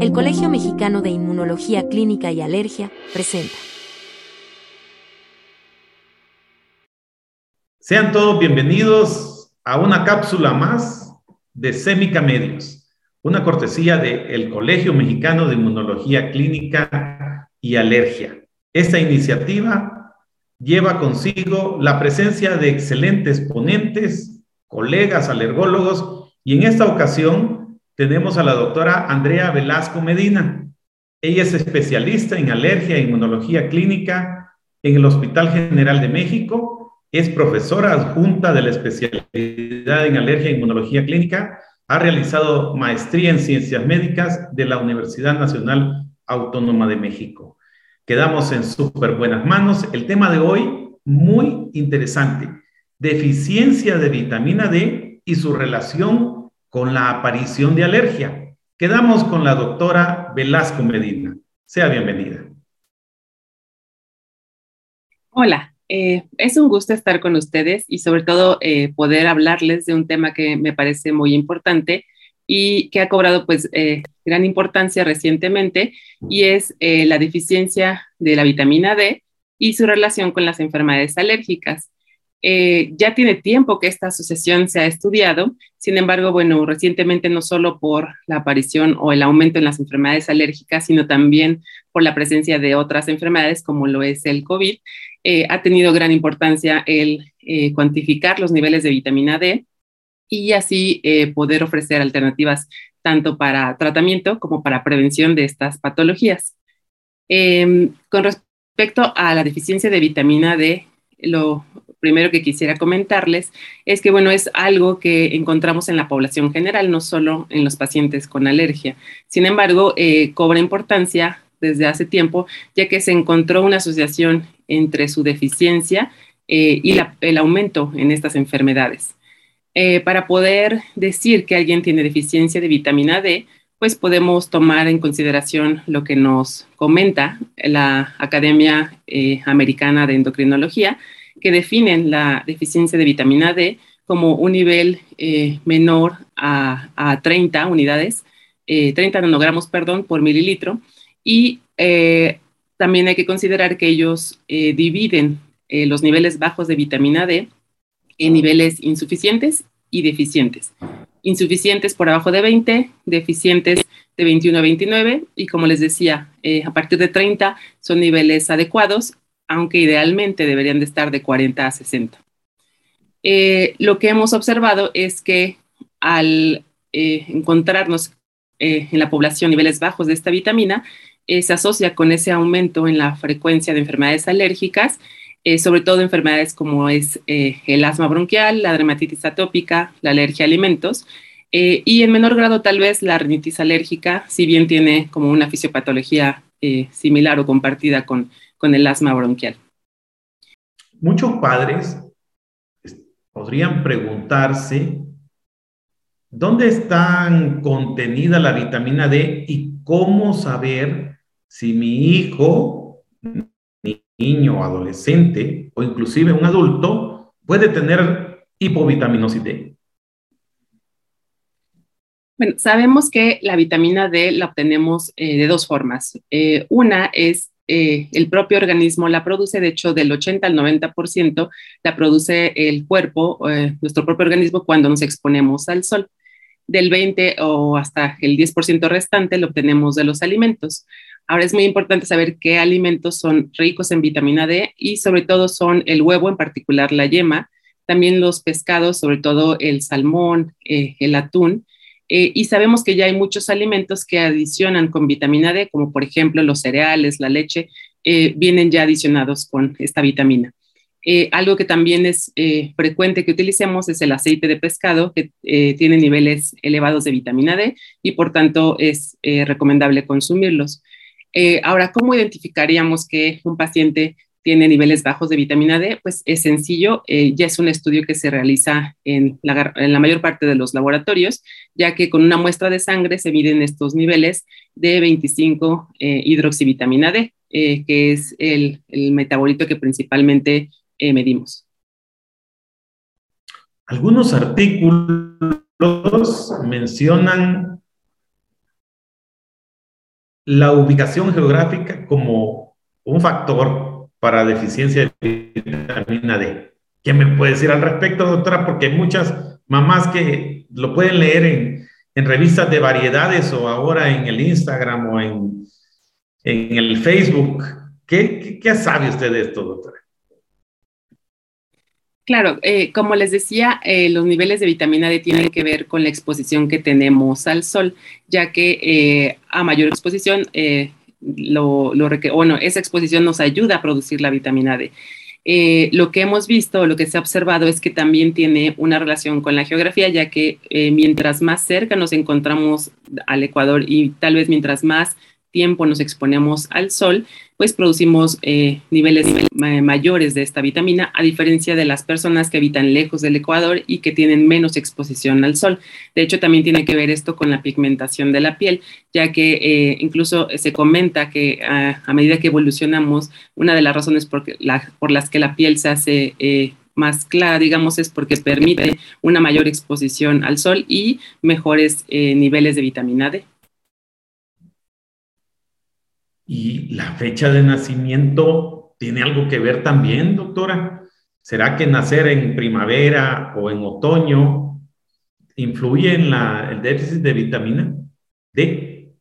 El Colegio Mexicano de Inmunología Clínica y Alergia presenta. Sean todos bienvenidos a una cápsula más de Semica Medios, una cortesía del Colegio Mexicano de Inmunología Clínica y Alergia. Esta iniciativa lleva consigo la presencia de excelentes ponentes, colegas alergólogos y en esta ocasión tenemos a la doctora Andrea Velasco Medina. Ella es especialista en alergia e inmunología clínica en el Hospital General de México. Es profesora adjunta de la especialidad en alergia e inmunología clínica. Ha realizado maestría en ciencias médicas de la Universidad Nacional Autónoma de México. Quedamos en súper buenas manos. El tema de hoy, muy interesante. Deficiencia de vitamina D y su relación con la aparición de alergia. Quedamos con la doctora Velasco Medina. Sea bienvenida. Hola, eh, es un gusto estar con ustedes y sobre todo eh, poder hablarles de un tema que me parece muy importante y que ha cobrado pues eh, gran importancia recientemente y es la deficiencia de la vitamina D y su relación con las enfermedades alérgicas. Eh, ya tiene tiempo que esta asociación se ha estudiado, sin embargo, bueno, recientemente no solo por la aparición o el aumento en las enfermedades alérgicas, sino también por la presencia de otras enfermedades como lo es el COVID, eh, ha tenido gran importancia el eh, cuantificar los niveles de vitamina D y así poder ofrecer alternativas tanto para tratamiento como para prevención de estas patologías. Em, con respecto a la deficiencia de vitamina D, lo primero que quisiera comentarles es que, bueno, es algo que encontramos en la población general, no solo en los pacientes con alergia. Sin embargo, eh, cobra importancia desde hace tiempo, ya que se encontró una asociación entre su deficiencia eh, y el aumento en estas enfermedades. Eh, para poder decir que alguien tiene deficiencia de vitamina D, pues podemos tomar en consideración lo que nos comenta la Academia Americana de Endocrinología, que definen la deficiencia de vitamina D como un nivel eh, menor a, 30 unidades, 30 eh, nanogramos, perdón, por mililitro. Y eh, también hay que considerar que ellos dividen los niveles bajos de vitamina D en niveles insuficientes y deficientes. Insuficientes por abajo de 20, deficientes de 21 a 29 y como les decía, a partir de 30 son niveles adecuados aunque idealmente deberían de estar de 40 a 60. Eh, lo que hemos observado es que al eh, encontrarnos eh, en la población niveles bajos de esta vitamina, se asocia con ese aumento en la frecuencia de enfermedades alérgicas, sobre todo enfermedades como es el asma bronquial, la dermatitis atópica, la alergia a alimentos, y en menor grado tal vez la rinitis alérgica, si bien tiene como una fisiopatología similar o compartida con con el asma bronquial. Muchos padres podrían preguntarse dónde está contenida la vitamina D y cómo saber si mi hijo, niño, adolescente o inclusive un adulto puede tener hipovitaminosis D. Bueno, sabemos que la vitamina D la obtenemos eh, de dos formas. Eh, una es eh, el propio organismo la produce, de hecho, del 80 al 90% la produce el cuerpo, eh, nuestro propio organismo, cuando nos exponemos al sol. Del 20 o hasta el 10% restante lo obtenemos de los alimentos. Ahora es muy importante saber qué alimentos son ricos en vitamina D y sobre todo son el huevo, en particular la yema, también los pescados, sobre todo el salmón, eh, el atún, eh, y sabemos que ya hay muchos alimentos que adicionan con vitamina D, como por ejemplo los cereales, la leche, eh, vienen ya adicionados con esta vitamina. Eh, algo que también es frecuente que utilicemos es el aceite de pescado, que tiene niveles elevados de vitamina D y por tanto es recomendable consumirlos. ahora, ¿cómo identificaríamos que un paciente tiene niveles bajos de vitamina D, pues es sencillo, eh, ya es un estudio que se realiza en la, mayor parte de los laboratorios, ya que con una muestra de sangre se miden estos niveles de 25 eh, hidroxivitamina D, eh, que es el, el, metabolito que principalmente medimos. Algunos artículos mencionan la ubicación geográfica como un factor para deficiencia de vitamina D. ¿Qué me puede decir al respecto, doctora? Porque hay muchas mamás que lo pueden leer en, revistas de variedades o ahora en el Instagram o en, el Facebook. ¿Qué, qué, sabe usted de esto, doctora? Claro, eh, como les decía, eh, los niveles de vitamina D tienen que ver con la exposición que tenemos al sol, ya que eh, a mayor exposición, lo, bueno, esa exposición nos ayuda a producir la vitamina D. Eh, lo que hemos visto, lo que se ha observado es que también tiene una relación con la geografía, ya que eh, mientras más cerca nos encontramos al Ecuador y tal vez mientras más tiempo nos exponemos al sol, pues producimos eh, niveles mayores de esta vitamina, a diferencia de las personas que habitan lejos del Ecuador y que tienen menos exposición al sol. De hecho, también tiene que ver esto con la pigmentación de la piel, ya que eh, incluso se comenta que ah, a medida que evolucionamos, una de las razones por, las que la piel se hace eh, más clara, digamos, es porque permite una mayor exposición al sol y mejores niveles de vitamina D. ¿Y la fecha de nacimiento tiene algo que ver también, doctora? ¿Será que nacer en primavera o en otoño influye en el déficit de vitamina D?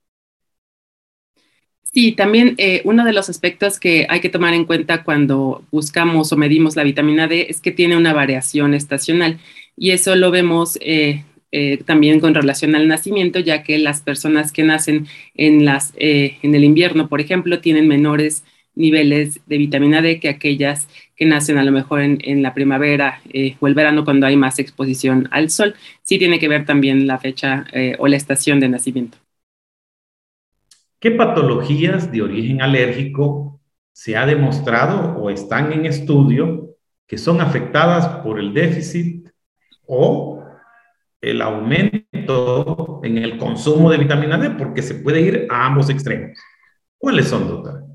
Sí, también eh, uno de los aspectos que hay que tomar en cuenta cuando buscamos o medimos la vitamina D es que tiene una variación estacional y eso lo vemos eh, eh, también con relación al nacimiento, ya que las personas que nacen en, las, eh, en el invierno, por ejemplo, tienen menores niveles de vitamina D que aquellas que nacen a lo mejor en, la primavera eh, o el verano cuando hay más exposición al sol. Sí tiene que ver también la fecha o la estación de nacimiento. ¿Qué patologías de origen alérgico se ha demostrado o están en estudio que son afectadas por el déficit o el aumento en el consumo de vitamina D, porque se puede ir a ambos extremos. ¿Cuáles son, doctora?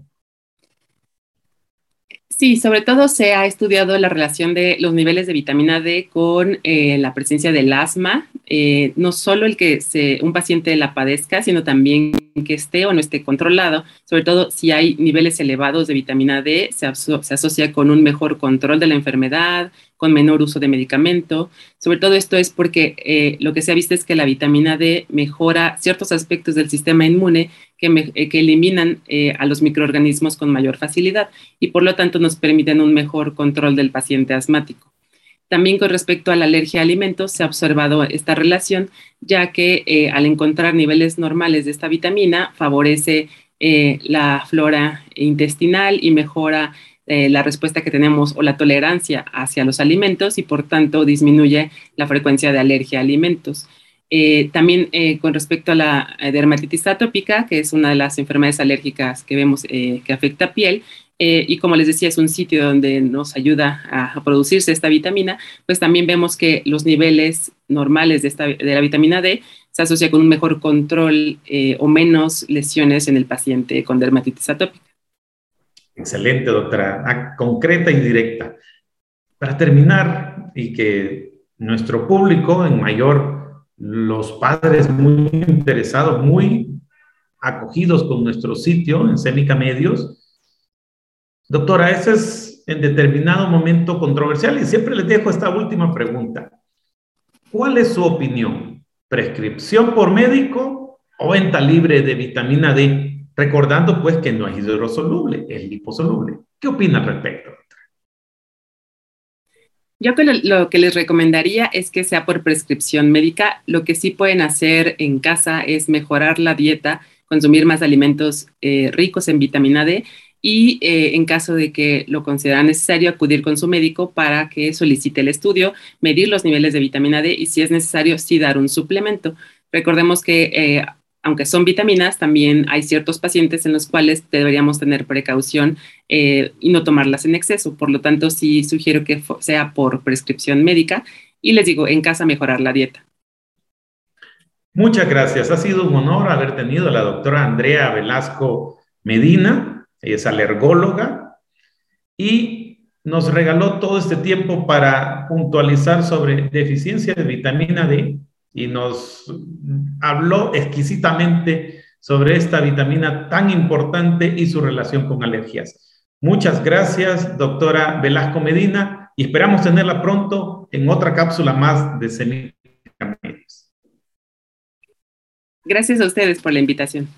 Sí, sobre todo se ha estudiado la relación de los niveles de vitamina D con eh, la presencia del asma, eh, no solo el que un paciente la padezca, sino también que esté o no esté controlado. Sobre todo si hay niveles elevados de vitamina D, se asocia con un mejor control de la enfermedad, con menor uso de medicamento. Sobre todo esto es porque eh, lo que se ha visto es que la vitamina D mejora ciertos aspectos del sistema inmune que, eh, eliminan eh, a los microorganismos con mayor facilidad y por lo tanto nos permiten un mejor control del paciente asmático. También con respecto a la alergia a alimentos se ha observado esta relación, ya que al encontrar niveles normales de esta vitamina favorece la flora intestinal y mejora eh, la respuesta que tenemos o la tolerancia hacia los alimentos y por tanto disminuye la frecuencia de alergia a alimentos. Eh, también eh, con respecto a la dermatitis atópica, que es una de las enfermedades alérgicas que vemos que afecta a piel, y como les decía, es un sitio donde nos ayuda a, producirse esta vitamina, pues también vemos que los niveles normales de, esta, de la vitamina D se asocia con un mejor control o menos lesiones en el paciente con dermatitis atópica. Excelente, doctora. Ah, concreta y directa. Para terminar, y que nuestro público, en mayor, los padres muy interesados, muy acogidos con nuestro sitio en Cénica Medios. Doctora, ese es en determinado momento controversial y siempre les dejo esta última pregunta. ¿Cuál es su opinión? ¿Prescripción por médico o venta libre de vitamina D Recordando pues que no es hidrosoluble, es liposoluble. ¿Qué opina al respecto? Yo lo que les recomendaría es que sea por prescripción médica. Lo que sí pueden hacer en casa es mejorar la dieta, consumir más alimentos eh, ricos en vitamina D y eh, en caso de que lo consideran necesario, acudir con su médico para que solicite el estudio, medir los niveles de vitamina D y si es necesario, sí dar un suplemento. Recordemos que eh, aunque son vitaminas, también hay ciertos pacientes en los cuales deberíamos tener precaución eh, y no tomarlas en exceso. Por lo tanto, sí sugiero que sea por prescripción médica y les digo, en casa mejorar la dieta. Muchas gracias. Ha sido un honor haber tenido a la doctora Andrea Velasco Medina. Ella es alergóloga y nos regaló todo este tiempo para puntualizar sobre deficiencia de vitamina D y nos habló exquisitamente sobre esta vitamina tan importante y su relación con alergias. Muchas gracias, doctora Velasco Medina, y esperamos tenerla pronto en otra cápsula más de Semicamedios. Gracias a ustedes por la invitación.